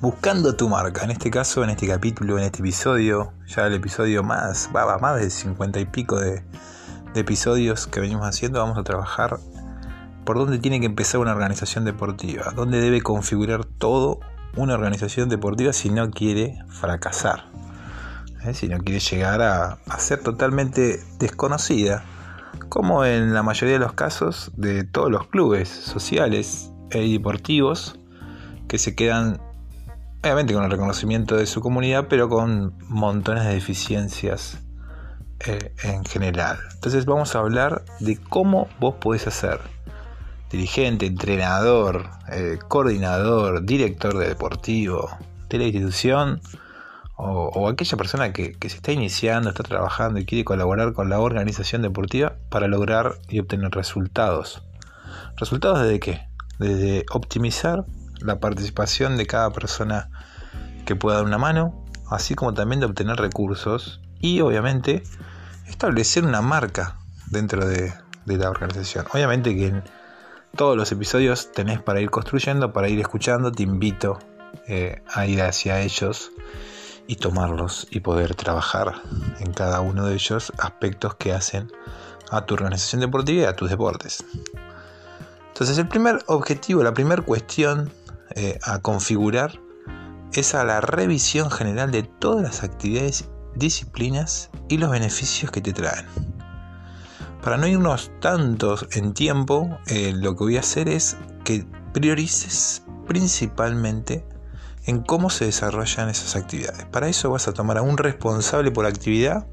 buscando tu marca. En este caso, en este capítulo, en este episodio, ya el episodio más, va, más de 50 y pico de, episodios que venimos haciendo, vamos a trabajar por dónde tiene que empezar una organización deportiva, dónde debe configurar todo una organización deportiva si no quiere fracasar, ¿eh? si no quiere llegar a, a ser totalmente desconocida, como en la mayoría de los casos de todos los clubes sociales y deportivos que se quedan obviamente con el reconocimiento de su comunidad, pero con montones de deficiencias eh, en general. Entonces vamos a hablar de cómo vos podés hacer dirigente, entrenador, eh, coordinador, director de deportivo de la institución o, aquella persona que, que, se está iniciando, está trabajando y quiere colaborar con la organización deportiva para lograr y obtener resultados. ¿Resultados desde qué? Desde optimizar la participación de cada persona que pueda dar una mano, así como también de obtener recursos y obviamente establecer una marca dentro de, la organización. Obviamente que en todos los episodios tenés para ir construyendo, para ir escuchando, te invito eh, a ir hacia ellos y tomarlos y poder trabajar en cada uno de ellos aspectos que hacen a tu organización deportiva y a tus deportes. Entonces el primer objetivo, la primera cuestión eh, a configurar es a la revisión general de todas las actividades, disciplinas y los beneficios que te traen. Para no irnos tantos en tiempo, eh, lo que voy a hacer es que priorices principalmente en cómo se desarrollan esas actividades. Para eso vas a tomar a un responsable por actividad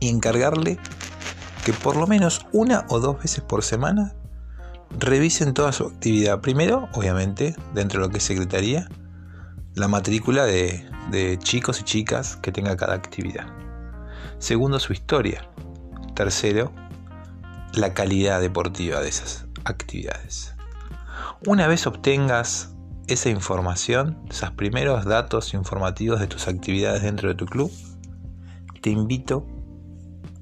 y encargarle que por lo menos una o dos veces por semana revisen toda su actividad. Primero, obviamente, dentro de lo que es secretaría, la matrícula de, chicos y chicas que tenga cada actividad. Segundo, su historia. Tercero, la calidad deportiva de esas actividades. Una vez obtengas esa información, esos primeros datos informativos de tus actividades dentro de tu club, te invito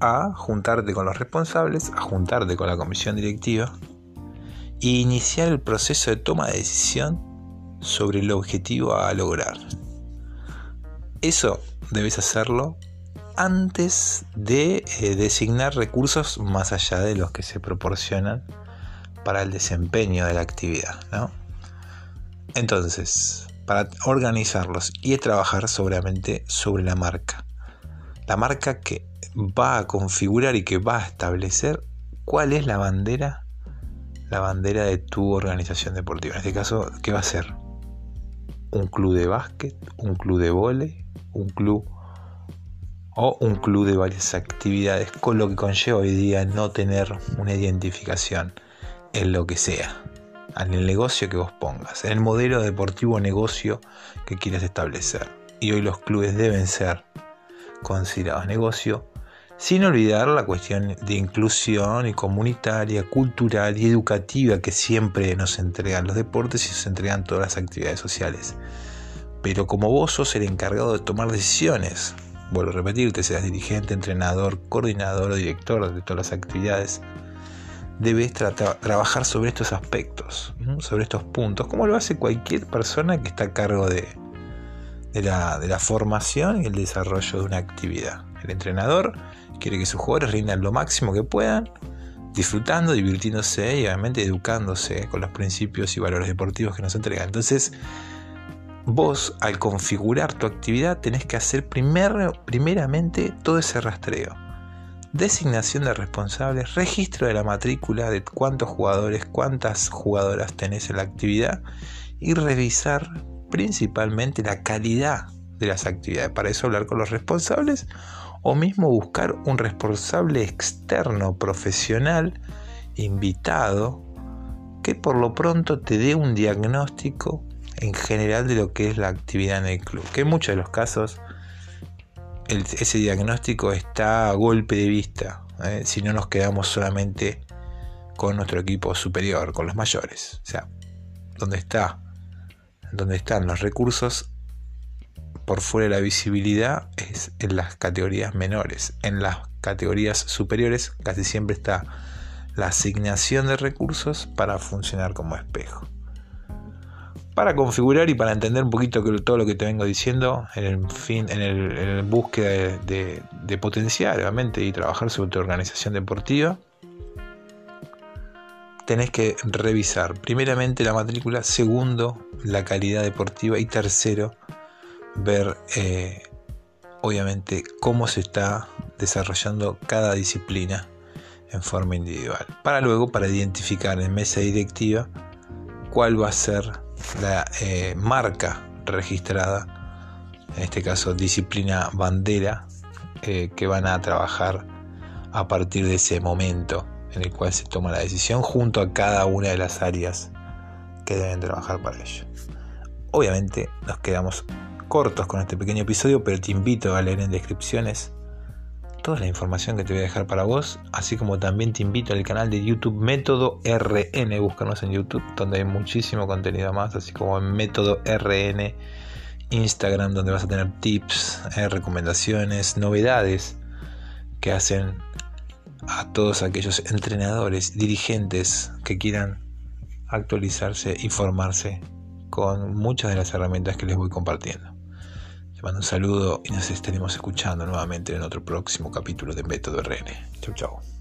a juntarte con los responsables, a juntarte con la comisión directiva iniciar el proceso de toma de decisión sobre el objetivo a lograr. Eso debes hacerlo antes de eh, designar recursos más allá de los que se proporcionan para el desempeño de la actividad. Entonces, para organizarlos y trabajar sobre la marca. La marca que va a configurar y que va a establecer cuál es la bandera la bandera de tu organización deportiva. En este caso, ¿qué va a ser? Un club de básquet, un club de vole, un club o un club de varias actividades, con lo que conlleva hoy día no tener una identificación en lo que sea, en el negocio que vos pongas, en el modelo deportivo negocio que quieras establecer. Y hoy los clubes deben ser considerados negocio sin olvidar la cuestión de inclusión y comunitaria, cultural y educativa que siempre nos entregan los deportes y nos entregan todas las actividades sociales. Pero como vos sos el encargado de tomar decisiones, vuelvo a repetirte, seas dirigente, entrenador, coordinador o director de todas las actividades, debes trabajar sobre estos aspectos, sobre estos puntos, como lo hace cualquier persona que está a cargo de, de la formación y el desarrollo de una actividad. El entrenador quiere que sus jugadores rindan lo máximo que puedan, disfrutando, divirtiéndose y obviamente educándose con los principios y valores deportivos que nos entregan. Entonces, vos al configurar tu actividad tenés que hacer primeramente todo ese rastreo. Designación de responsables, registro de la matrícula de cuántos jugadores, cuántas jugadoras tenés en la actividad y revisar principalmente la calidad de las actividades. Para eso hablar con los responsables o mismo buscar un responsable externo profesional invitado que por lo pronto te dé un diagnóstico en general de lo que es la actividad en el club. Que en muchos de los casos ese diagnóstico está a golpe de vista, ¿eh? si no nos quedamos solamente con nuestro equipo superior, con los mayores. O sea, donde está, donde están los recursos por fuera de la visibilidad es en las categorías menores. En las categorías superiores casi siempre está la asignación de recursos para funcionar como espejo. para configurar y para entender un poquito todo lo que te vengo diciendo en el fin, en el, búsqueda de, de, potenciar realmente y trabajar sobre tu organización deportiva, tenés que revisar primeramente la matrícula, segundo la calidad deportiva y tercero ver eh, obviamente cómo se está desarrollando cada disciplina en forma individual. Para luego, para identificar en mesa directiva cuál va a ser la eh, marca registrada, en este caso disciplina bandera, eh, que van a trabajar a partir de ese momento en el cual se toma la decisión junto a cada una de las áreas que deben trabajar para ello. Obviamente nos quedamos cortos con este pequeño episodio, pero te invito a leer en descripciones toda la información que te voy a dejar para vos, así como también te invito al canal de YouTube Método RN, búscanos en YouTube, donde hay muchísimo contenido más, así como en Método RN, Instagram, donde vas a tener tips, eh, recomendaciones, novedades que hacen a todos aquellos entrenadores, dirigentes que quieran actualizarse y formarse con muchas de las herramientas que les voy compartiendo. Te mando un saludo y nos estaremos escuchando nuevamente en otro próximo capítulo de Método RN. Chau, chau.